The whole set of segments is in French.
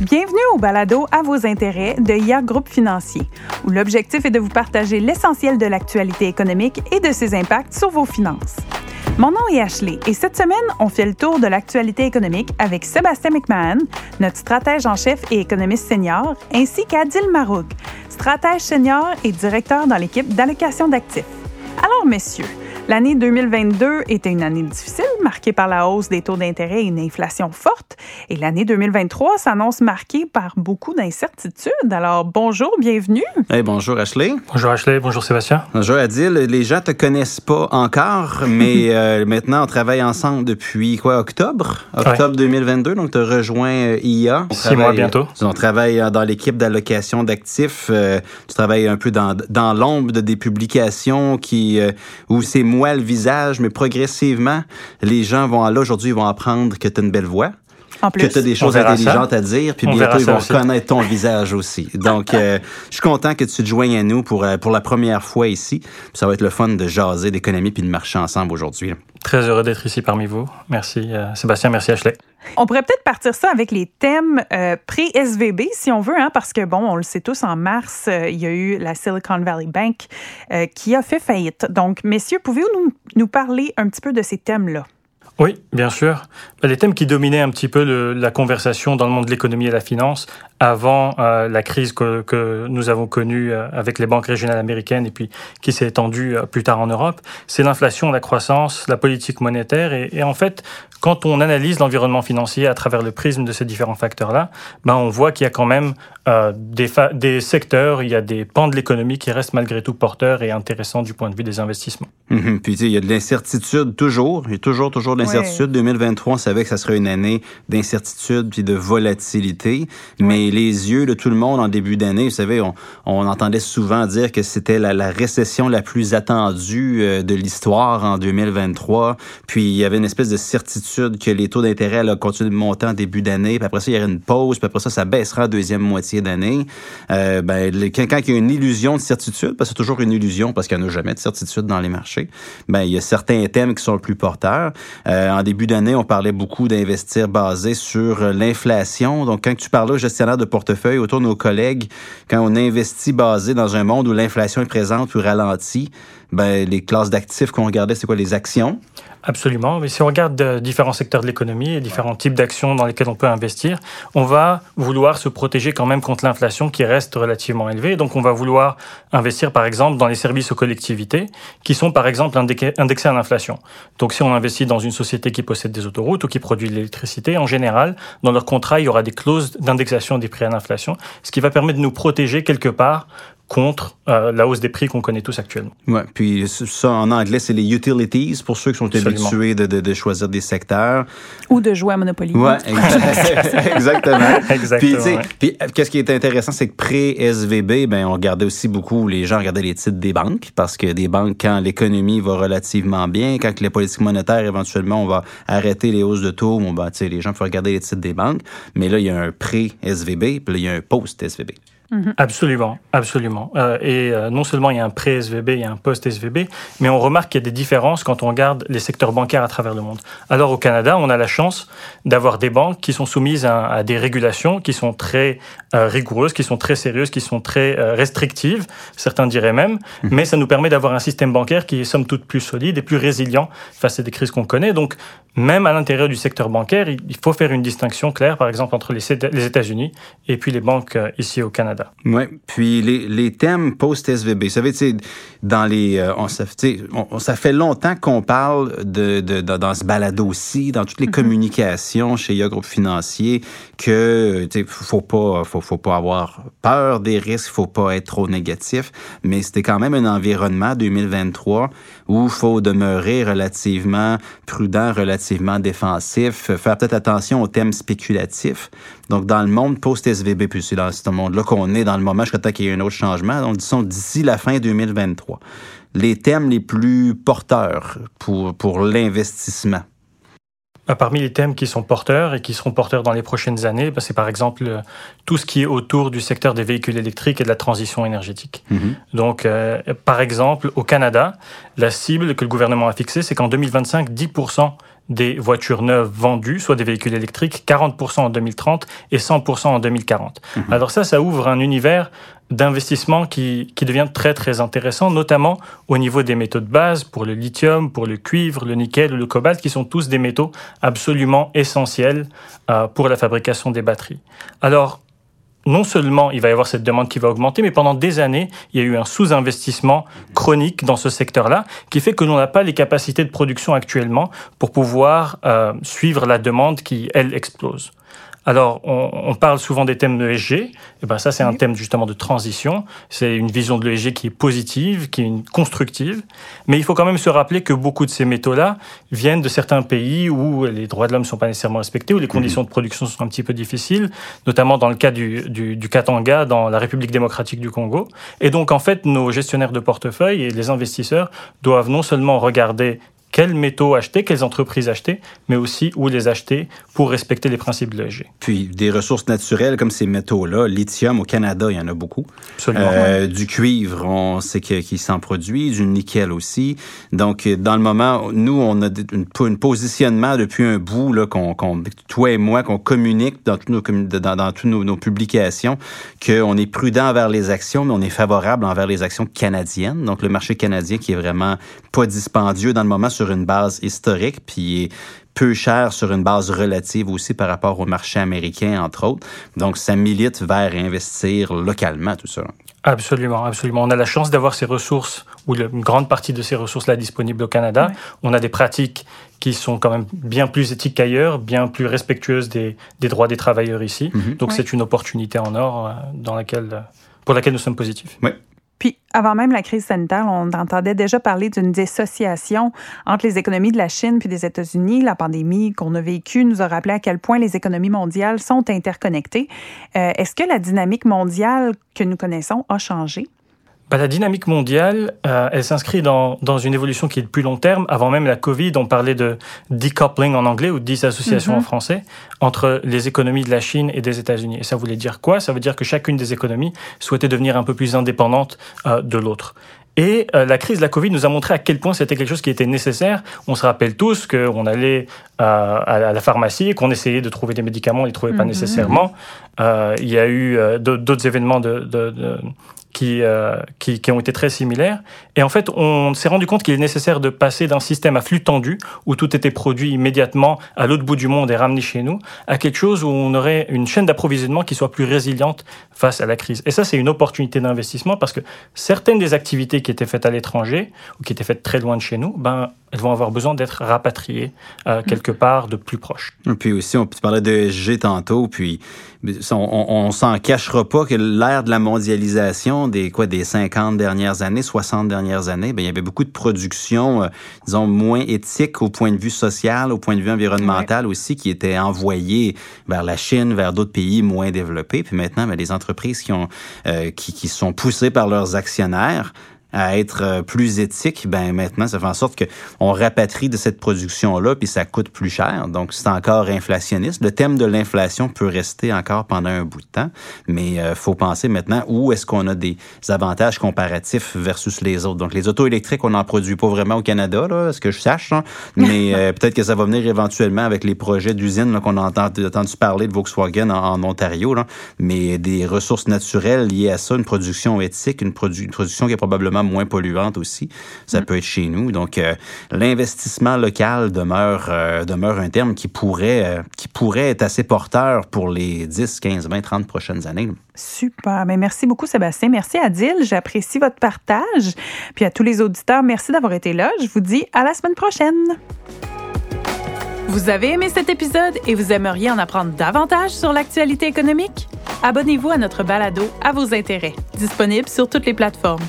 Bienvenue au balado à vos intérêts de IA Groupe Financier, où l'objectif est de vous partager l'essentiel de l'actualité économique et de ses impacts sur vos finances. Mon nom est Ashley et cette semaine, on fait le tour de l'actualité économique avec Sébastien McMahon, notre stratège en chef et économiste senior, ainsi qu'Adil Maroug, stratège senior et directeur dans l'équipe d'allocation d'actifs. Alors, messieurs, L'année 2022 était une année difficile, marquée par la hausse des taux d'intérêt et une inflation forte. Et l'année 2023 s'annonce marquée par beaucoup d'incertitudes. Alors, bonjour, bienvenue. Hey, bonjour Ashley. Bonjour Ashley, bonjour Sébastien. Bonjour Adil. Les gens te connaissent pas encore, mais euh, maintenant on travaille ensemble depuis quoi, octobre? Octobre 2022, donc tu as rejoint euh, IA. Six mois bientôt. On travaille euh, dans l'équipe d'allocation d'actifs. tu travailles un peu dans, dans l'ombre de des publications qui, où c'est le visage, mais progressivement, les gens vont là aujourd'hui, ils vont apprendre que tu as une belle voix. que tu as des choses intelligentes à dire, puis bientôt, ils vont reconnaître ton visage aussi. Donc, euh, je suis content que tu te joignes à nous pour, euh, pour la première fois ici. ça va être le fun de jaser d'économie puis de marcher ensemble aujourd'hui. Très heureux d'être ici parmi vous. Merci euh, Sébastien, merci Ashley. On pourrait peut-être partir ça avec les thèmes euh, pré-SVB, si on veut, hein, parce que, bon, on le sait tous, en mars, euh, il y a eu la Silicon Valley Bank qui a fait faillite. Donc, messieurs, pouvez-vous nous, nous parler un petit peu de ces thèmes-là? Oui, bien sûr. Les thèmes qui dominaient un petit peu la conversation dans le monde de l'économie et de la finance avant euh, la crise que, que, nous avons connue euh, avec les banques régionales américaines et puis qui s'est étendue euh, plus tard en Europe, c'est l'inflation, la croissance, la politique monétaire. Et, et en fait, quand on analyse l'environnement financier à travers le prisme de ces différents facteurs-là, ben on voit qu'il y a quand même euh, des, des secteurs, il y a des pans de l'économie qui restent malgré tout porteurs et intéressants du point de vue des investissements. Mmh, puis il y a de l'incertitude toujours, il y a toujours, toujours de l'incertitude. 2023, on savait que ça serait une année d'incertitude puis de volatilité, mais les yeux de tout le monde en début d'année. Vous savez, on, on, entendait souvent dire que c'était la, la, récession la plus attendue euh, de l'histoire en 2023. Puis il y avait une espèce de certitude que les taux d'intérêt allaient continuer de monter en début d'année. Puis après ça, il y aurait une pause. Puis après ça, ça baissera en deuxième moitié d'année. Euh, ben, quand il y a une illusion de certitude, parce que c'est toujours une illusion parce qu'il n'y en a jamais de certitude dans les marchés, ben, il y a certains thèmes qui sont plus porteurs. Euh, en début d'année, on parlait beaucoup d'investir basé sur l'inflation. Donc, quand tu parlais au gestionnaire de portefeuille autour de nos collègues, quand on investit basé dans un monde où l'inflation est présente ou ralentie, ben, les classes d'actifs qu'on regardait, c'est quoi les actions? Absolument. Mais si on regarde euh, différents secteurs de l'économie et différents types d'actions dans lesquelles on peut investir, on va vouloir se protéger quand même contre l'inflation qui reste relativement élevée. Donc, on va vouloir investir, par exemple, dans les services aux collectivités qui sont, par exemple, indexés à l'inflation. Donc, si on investit dans une société qui possède des autoroutes ou qui produit de l'électricité, en général, dans leur contrat, il y aura des clauses d'indexation des prix à l'inflation, ce qui va permettre de nous protéger quelque part contre euh, la hausse des prix qu'on connaît tous actuellement. Ouais, puis ça en anglais c'est les utilities pour ceux qui sont habitués de, de, de, choisir des secteurs ou de jouer à Monopoly. Ouais, exactement. exactement. Puis, puis qu'est-ce qui est intéressant c'est que pré SVB ben on regardait aussi beaucoup les gens regardaient les titres des banques parce que des banques quand l'économie va relativement bien, quand les politiques monétaires éventuellement on va arrêter les hausses de taux, bon ben tu sais les gens peuvent regarder les titres des banques, mais là il y a un pré SVB, puis là il y a un post Mhm. Absolument, absolument. Euh, et euh, non seulement il y a un pré-SVB, il y a un post-SVB, mais on remarque qu'il y a des différences quand on regarde les secteurs bancaires à travers le monde. Alors au Canada, on a la chance d'avoir des banques qui sont soumises à, des régulations qui sont très euh, rigoureuses, qui sont très sérieuses, qui sont très restrictives, certains diraient même, mhm. mais ça nous permet d'avoir un système bancaire qui est somme toute plus solide et plus résilient face à des crises qu'on connaît. Donc même à l'intérieur du secteur bancaire, il faut faire une distinction claire, par exemple, entre les États-Unis et puis les banques ici au Canada. Oui, puis les, les thèmes post-SVB, vous savez, dans les, euh, on, ça, on, ça fait longtemps qu'on parle de, de, dans ce balado aussi, dans toutes les mm-hmm. communications chez Ya Groupe Financier, que tu faut pas, faut, faut pas avoir peur des risques, faut pas être trop négatif, mais c'était quand même un environnement 2023 où faut demeurer relativement prudent, relativement défensif, faire peut-être attention aux thèmes spéculatifs. Donc, dans le monde post-SVB, puis c'est dans ce monde-là qu'on est dans le moment jusqu'à temps qu'il y ait un autre changement, donc disons d'ici la fin 2023, les thèmes les plus porteurs pour, pour l'investissement. Bah, parmi les thèmes qui sont porteurs et qui seront porteurs dans les prochaines années, bah, c'est par exemple euh, tout ce qui est autour du secteur des véhicules électriques et de la transition énergétique. Mm-hmm. Donc, euh, par exemple, au Canada, la cible que le gouvernement a fixée, c'est qu'en 2025, 10% des voitures neuves vendues, soit des véhicules électriques, 40% en 2030 et 100% en 2040. Mhm. Alors ça, ça ouvre un univers d'investissement qui, qui devient très très intéressant, notamment au niveau des métaux de base pour le lithium, pour le cuivre, le nickel, le cobalt, qui sont tous des métaux absolument essentiels euh, pour la fabrication des batteries. Alors, non seulement il va y avoir cette demande qui va augmenter, mais pendant des années, il y a eu un sous-investissement chronique dans ce secteur-là, qui fait que l'on n'a pas les capacités de production actuellement pour pouvoir euh, suivre la demande qui, elle, explose. Alors, on, parle souvent des thèmes de l'ESG. Et eh ben ça, c'est un thème justement de transition. C'est une vision de l'ESG qui est positive, qui est constructive. Mais il faut quand même se rappeler que beaucoup de ces métaux-là viennent de certains pays où les droits de l'homme ne sont pas nécessairement respectés, où les conditions de production sont un petit peu difficiles, notamment dans le cas du, du, du Katanga, dans la République démocratique du Congo. Et donc, en fait, nos gestionnaires de portefeuille et les investisseurs doivent non seulement regarder quels métaux acheter, quelles entreprises acheter, mais aussi où les acheter pour respecter les principes de l'ESG. Puis des ressources naturelles comme ces métaux-là, lithium au Canada, il y en a beaucoup. Absolument. Euh, du cuivre, on sait qu'il s'en produit, du nickel aussi. Donc dans le moment, nous, on a un positionnement depuis un bout là, qu'on, toi et moi, qu'on communique dans toutes nos, dans, dans toutes nos, nos publications, qu'on est prudent envers les actions, mais on est favorable envers les actions canadiennes. Donc le marché canadien qui est vraiment pas dispendieux dans le moment sur une base historique, puis peu cher sur une base relative aussi par rapport au marché américain, entre autres. Donc, ça milite vers investir localement, tout ça. Absolument, absolument. On a la chance d'avoir ces ressources, ou une grande partie de ces ressources-là disponibles au Canada. On a des pratiques qui sont quand même bien plus éthiques qu'ailleurs, bien plus respectueuses des, droits des travailleurs ici. Mhm. Donc, c'est une opportunité en or euh, dans laquelle, pour laquelle nous sommes positifs. Oui. Puis, avant même la crise sanitaire, on entendait déjà parler d'une dissociation entre les économies de la Chine puis des États-Unis. La pandémie qu'on a vécue nous a rappelé à quel point les économies mondiales sont interconnectées. Euh, est-ce que la dynamique mondiale que nous connaissons a changé? Bah, la dynamique mondiale, euh, elle s'inscrit dans, dans une évolution qui est de plus long terme. Avant même la Covid, on parlait de decoupling en anglais ou dissociation en mhm. français entre les économies de la Chine et des États-Unis. Et ça voulait dire quoi? Ça veut dire que chacune des économies souhaitait devenir un peu plus indépendante euh, de l'autre. Et euh, la crise de la Covid nous a montré à quel point c'était quelque chose qui était nécessaire. On se rappelle tous qu'on allait euh, à la pharmacie et qu'on essayait de trouver des médicaments, on ne les trouvait pas mhm. nécessairement. Euh, il y a eu d'autres événements de, de, de qui, euh, qui, qui, ont été très similaires. Et en fait, on s'est rendu compte qu'il est nécessaire de passer d'un système à flux tendu, où tout était produit immédiatement à l'autre bout du monde et ramené chez nous, à quelque chose où on aurait une chaîne d'approvisionnement qui soit plus résiliente face à la crise. Et ça, c'est une opportunité d'investissement parce que certaines des activités qui étaient faites à l'étranger ou qui étaient faites très loin de chez nous, ben, elles vont avoir besoin d'être rapatriées euh, quelque part de plus proche. Et puis aussi, on parlait de G tantôt, puis on, on, s'en cachera pas que l'ère de la mondialisation des quoi des 50 dernières années, 60 dernières années, ben il y avait beaucoup de production, euh, disons moins éthique au point de vue social, au point de vue environnemental aussi, qui étaient envoyées vers la Chine, vers d'autres pays moins développés. Puis maintenant, ben, les entreprises qui ont euh, qui, qui sont poussées par leurs actionnaires à être euh, plus éthique, ben maintenant, ça fait en sorte que on rapatrie de cette production-là, puis ça coûte plus cher. Donc, c'est encore inflationniste. Le thème de l'inflation peut rester encore pendant un bout de temps, mais il euh, faut penser maintenant où est-ce qu'on a des avantages comparatifs versus les autres. Donc, les autos électriques, on n'en produit pas vraiment au Canada, là, ce que je sache, mais euh, peut-être que ça va venir éventuellement avec les projets d'usines qu'on a entendu, entendu, parler de Volkswagen en, Ontario, là. mais des ressources naturelles liées à ça, une production éthique, une, une production qui est probablement moins polluante aussi. Ça mm. peut être chez nous. Donc, euh, l'investissement local demeure, euh, demeure un terme qui pourrait, euh, qui pourrait être assez porteur pour les 10, 15, 20, 30 prochaines années. Super. Mais merci beaucoup, Sébastien. Merci, Adil. J'apprécie votre partage. Puis à tous les auditeurs, merci d'avoir été là. Je vous dis à la semaine prochaine. Vous avez aimé cet épisode et vous aimeriez en apprendre davantage sur l'actualité économique? Abonnez-vous à notre balado à vos intérêts, disponible sur toutes les plateformes.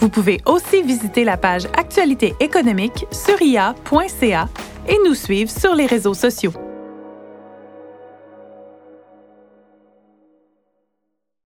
Vous pouvez aussi visiter la page Actualité économique sur ia.ca et nous suivre sur les réseaux sociaux.